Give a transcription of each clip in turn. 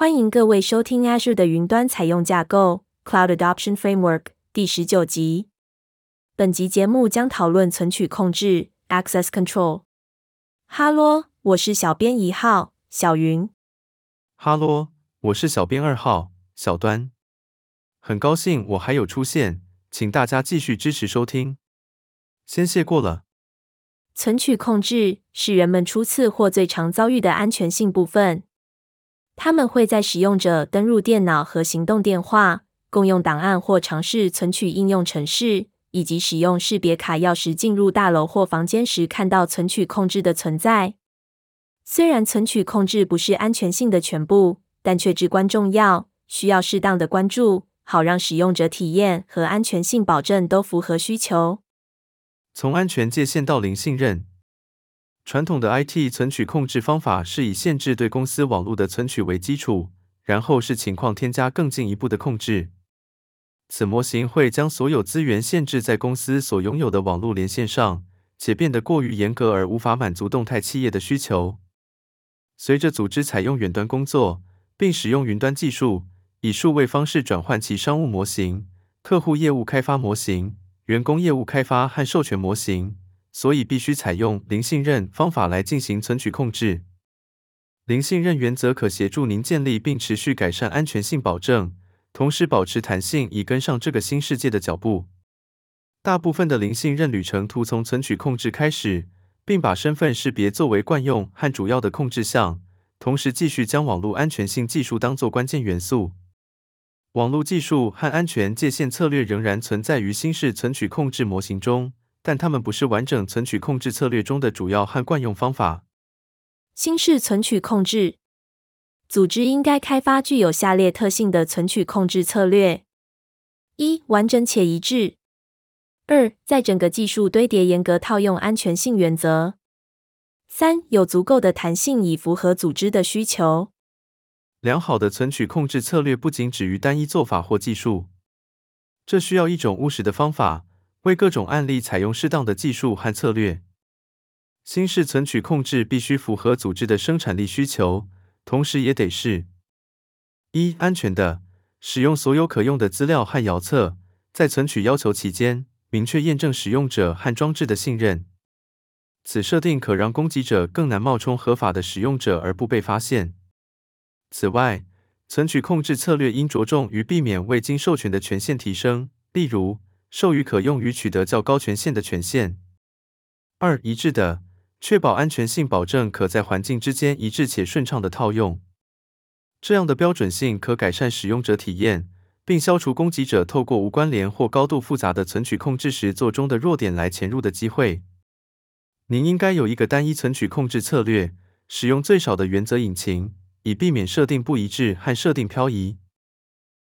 欢迎各位收听 Azure 的云端采用架构 Cloud Adoption Framework 第十九集。本集节目将讨论存取控制 Access Control。哈喽，我是小编一号小云。哈喽，我是小编二号小端。很高兴我还有出现，请大家继续支持收听。先谢过了。存取控制是人们初次或最常遭遇的安全性部分。他们会在使用者登入电脑和行动电话、共用档案或尝试存取应用程式，以及使用识别卡钥匙进入大楼或房间时看到存取控制的存在。虽然存取控制不是安全性的全部，但却至关重要，需要适当的关注，好让使用者体验和安全性保证都符合需求。从安全界限到零信任。传统的 IT 存取控制方法是以限制对公司网络的存取为基础，然后视情况添加更进一步的控制。此模型会将所有资源限制在公司所拥有的网络连线上，且变得过于严格而无法满足动态企业的需求。随着组织采用远端工作，并使用云端技术，以数位方式转换其商务模型、客户业务开发模型、员工业务开发和授权模型。所以必须采用零信任方法来进行存取控制。零信任原则可协助您建立并持续改善安全性保证，同时保持弹性以跟上这个新世界的脚步。大部分的零信任旅程图从存取控制开始，并把身份识别作为惯用和主要的控制项，同时继续将网络安全性技术当作关键元素。网络技术和安全界限策略仍然存在于新式存取控制模型中。但它们不是完整存取控制策略中的主要和惯用方法。新式存取控制组织应该开发具有下列特性的存取控制策略：一、完整且一致；二、在整个技术堆叠严格套用安全性原则；三、有足够的弹性以符合组织的需求。良好的存取控制策略不仅止于单一做法或技术，这需要一种务实的方法。为各种案例采用适当的技术和策略。新式存取控制必须符合组织的生产力需求，同时也得是：一、安全的，使用所有可用的资料和遥测，在存取要求期间，明确验证使用者和装置的信任。此设定可让攻击者更难冒充合法的使用者而不被发现。此外，存取控制策略应着重于避免未经授权的权限提升，例如，授予可用于取得较高权限的权限。二、一致的，确保安全性保证可在环境之间一致且顺畅的套用。这样的标准性可改善使用者体验，并消除攻击者透过无关联或高度复杂的存取控制实作中的弱点来潜入的机会。您应该有一个单一存取控制策略，使用最少的原则引擎，以避免设定不一致和设定漂移。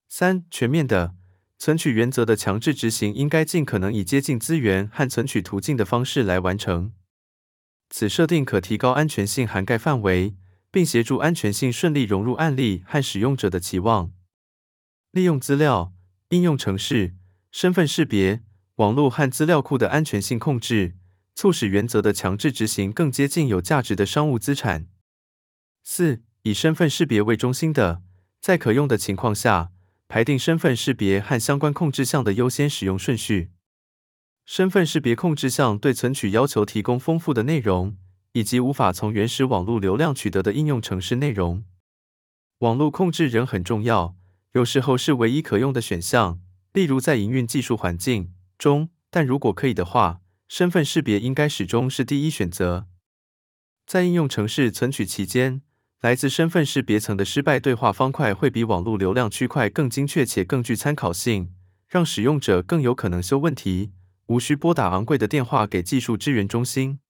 三、全面的。存取原则的强制执行应该尽可能以接近资源和存取途径的方式来完成。此设定可提高安全性涵盖范围，并协助安全性顺利融入案例和使用者的期望。利用资料、应用程式、身份识别、网络和资料库的安全性控制，促使原则的强制执行更接近有价值的商务资产。四、以身份识别为中心的，在可用的情况下。排定身份识别和相关控制项的优先使用顺序。身份识别控制项对存取要求提供丰富的内容，以及无法从原始网络流量取得的应用程式内容。网络控制仍很重要，有时候是唯一可用的选项，例如在营运技术环境中。但如果可以的话，身份识别应该始终是第一选择。在应用程式存取期间，来自身份识别层的失败对话方块会比网络流量区块更精确且更具参考性，让使用者更有可能修问题，无需拨打昂贵的电话给技术支援中心。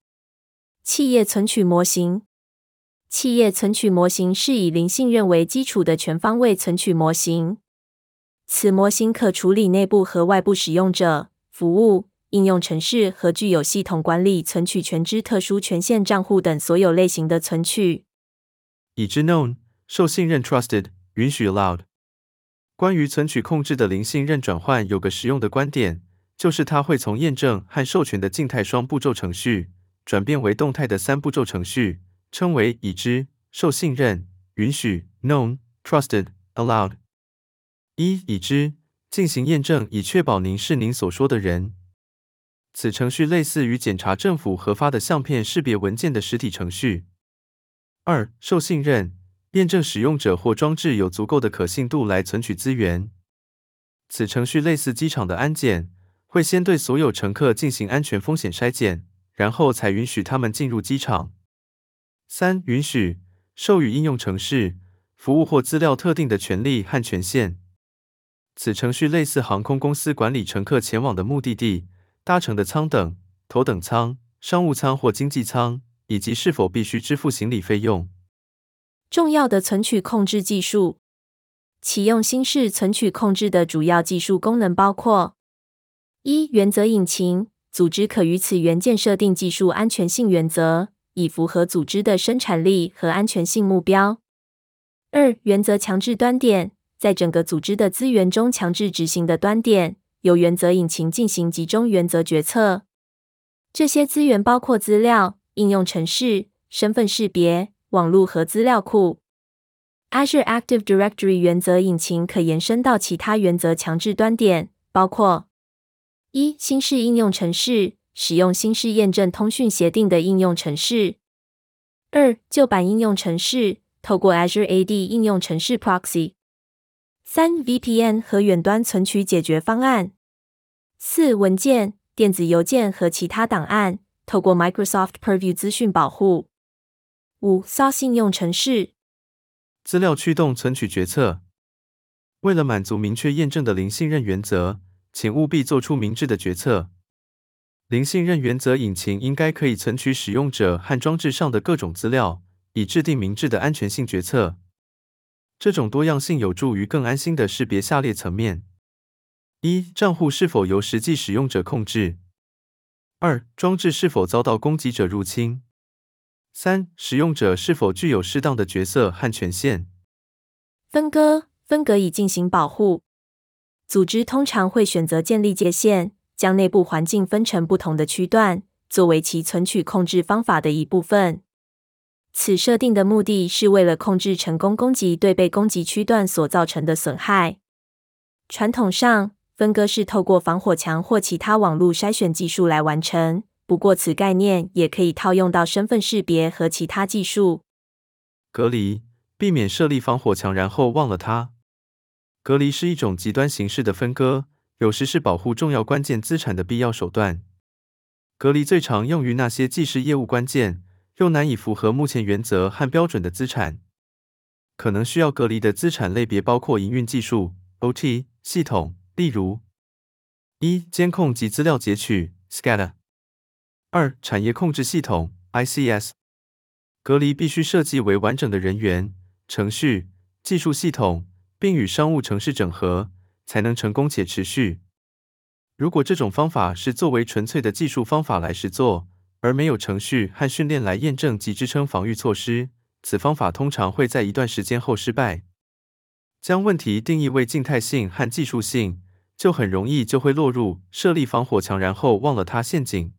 企业存取模型，企业存取模型是以零信任为基础的全方位存取模型。此模型可处理内部和外部使用者、服务、应用程式和具有系统管理存取权之特殊权限账户等所有类型的存取。已知 known 受信任 trusted 允许 allowed。关于存取控制的零信任转换，有个实用的观点，就是它会从验证和授权的静态双步骤程序转变为动态的三步骤程序，称为已知受信任允许 known trusted, allowed。一、已知，进行验证以确保您是您所说的人。此程序类似于检查政府核发的相片识别文件的实体程序。二、受信任，验证使用者或装置有足够的可信度来存取资源。此程序类似机场的安检，会先对所有乘客进行安全风险筛检，然后才允许他们进入机场。三、允许，授予应用程式、服务或资料特定的权利和权限。此程序类似航空公司管理乘客前往的目的地。搭乘的舱等、头等舱、商务舱或经济舱，以及是否必须支付行李费用。重要的存取控制技术。启用新式存取控制的主要技术功能包括：一、原则引擎，组织可于此元件设定技术安全性原则，以符合组织的生产力和安全性目标。二、原则强制端点，在整个组织的资源中强制执行的端点。由原则引擎进行集中原则决策。这些资源包括资料、应用程式、身份识别、网络和资料库。Azure Active Directory 原则引擎可延伸到其他原则强制端点，包括：一、新式应用程式，使用新式验证通讯协定的应用程式；二、旧版应用程式，透过 Azure AD 应用程式 Proxy。三、VPN 和远端存取解决方案。四、文件、电子邮件和其他档案，透过 Microsoft Purview 资讯保护。五、SaaS 应用程式。资料驱动存取决策。为了满足明确验证的零信任原则，请务必做出明智的决策。零信任原则引擎应该可以存取使用者和装置上的各种资料，以制定明智的安全性决策。这种多样性有助于更安心的识别下列层面：一、账户是否由实际使用者控制；二、装置是否遭到攻击者入侵；三、使用者是否具有适当的角色和权限。分割，分隔以进行保护。组织通常会选择建立界限，将内部环境分成不同的区段，作为其存取控制方法的一部分。此设定的目的是为了控制成功攻击对被攻击区段所造成的损害。传统上，分割是透过防火墙或其他网络筛选技术来完成。不过，此概念也可以套用到身份识别和其他技术。隔离，避免设立防火墙然后忘了它。隔离是一种极端形式的分割，有时是保护重要关键资产的必要手段。隔离最常用于那些既是业务关键，又难以符合目前原则和标准的资产，可能需要隔离的资产类别包括营运技术 （OT） 系统，例如：一、监控及资料截取 （SCADA）；二、产业控制系统 （ICS）。隔离必须设计为完整的人员、程序、技术系统，并与商务城市整合，才能成功且持续。如果这种方法是作为纯粹的技术方法来实作，而没有程序和训练来验证及支撑防御措施，此方法通常会在一段时间后失败。将问题定义为静态性和技术性，就很容易就会落入设立防火墙然后忘了它陷阱。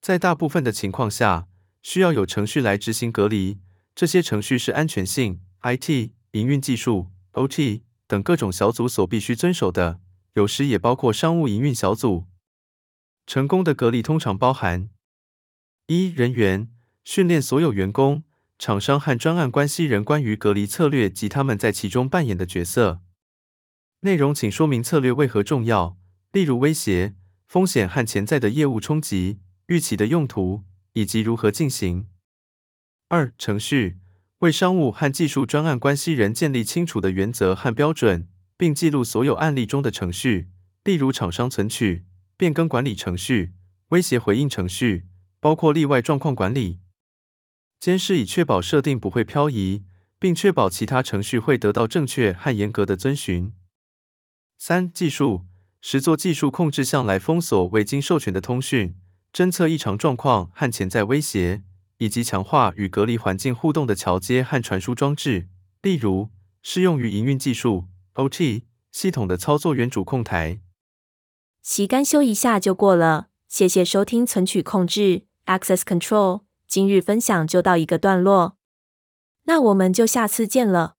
在大部分的情况下，需要有程序来执行隔离。这些程序是安全性、IT、营运技术、OT 等各种小组所必须遵守的，有时也包括商务营运小组。成功的隔离通常包含。一、人员训练所有员工、厂商和专案关系人关于隔离策略及他们在其中扮演的角色。内容请说明策略为何重要，例如威胁、风险和潜在的业务冲击、预期的用途以及如何进行。二、程序为商务和技术专案关系人建立清楚的原则和标准，并记录所有案例中的程序，例如厂商存取、变更管理程序、威胁回应程序。包括例外状况管理，监视以确保设定不会漂移，并确保其他程序会得到正确和严格的遵循。三、技术实作技术控制项来封锁未经授权的通讯，侦测异常状况和潜在威胁，以及强化与隔离环境互动的桥接和传输装置，例如适用于营运技术 （OT） 系统的操作员主控台。习干修一下就过了，谢谢收听存取控制。Access Control，今日分享就到一个段落，那我们就下次见了。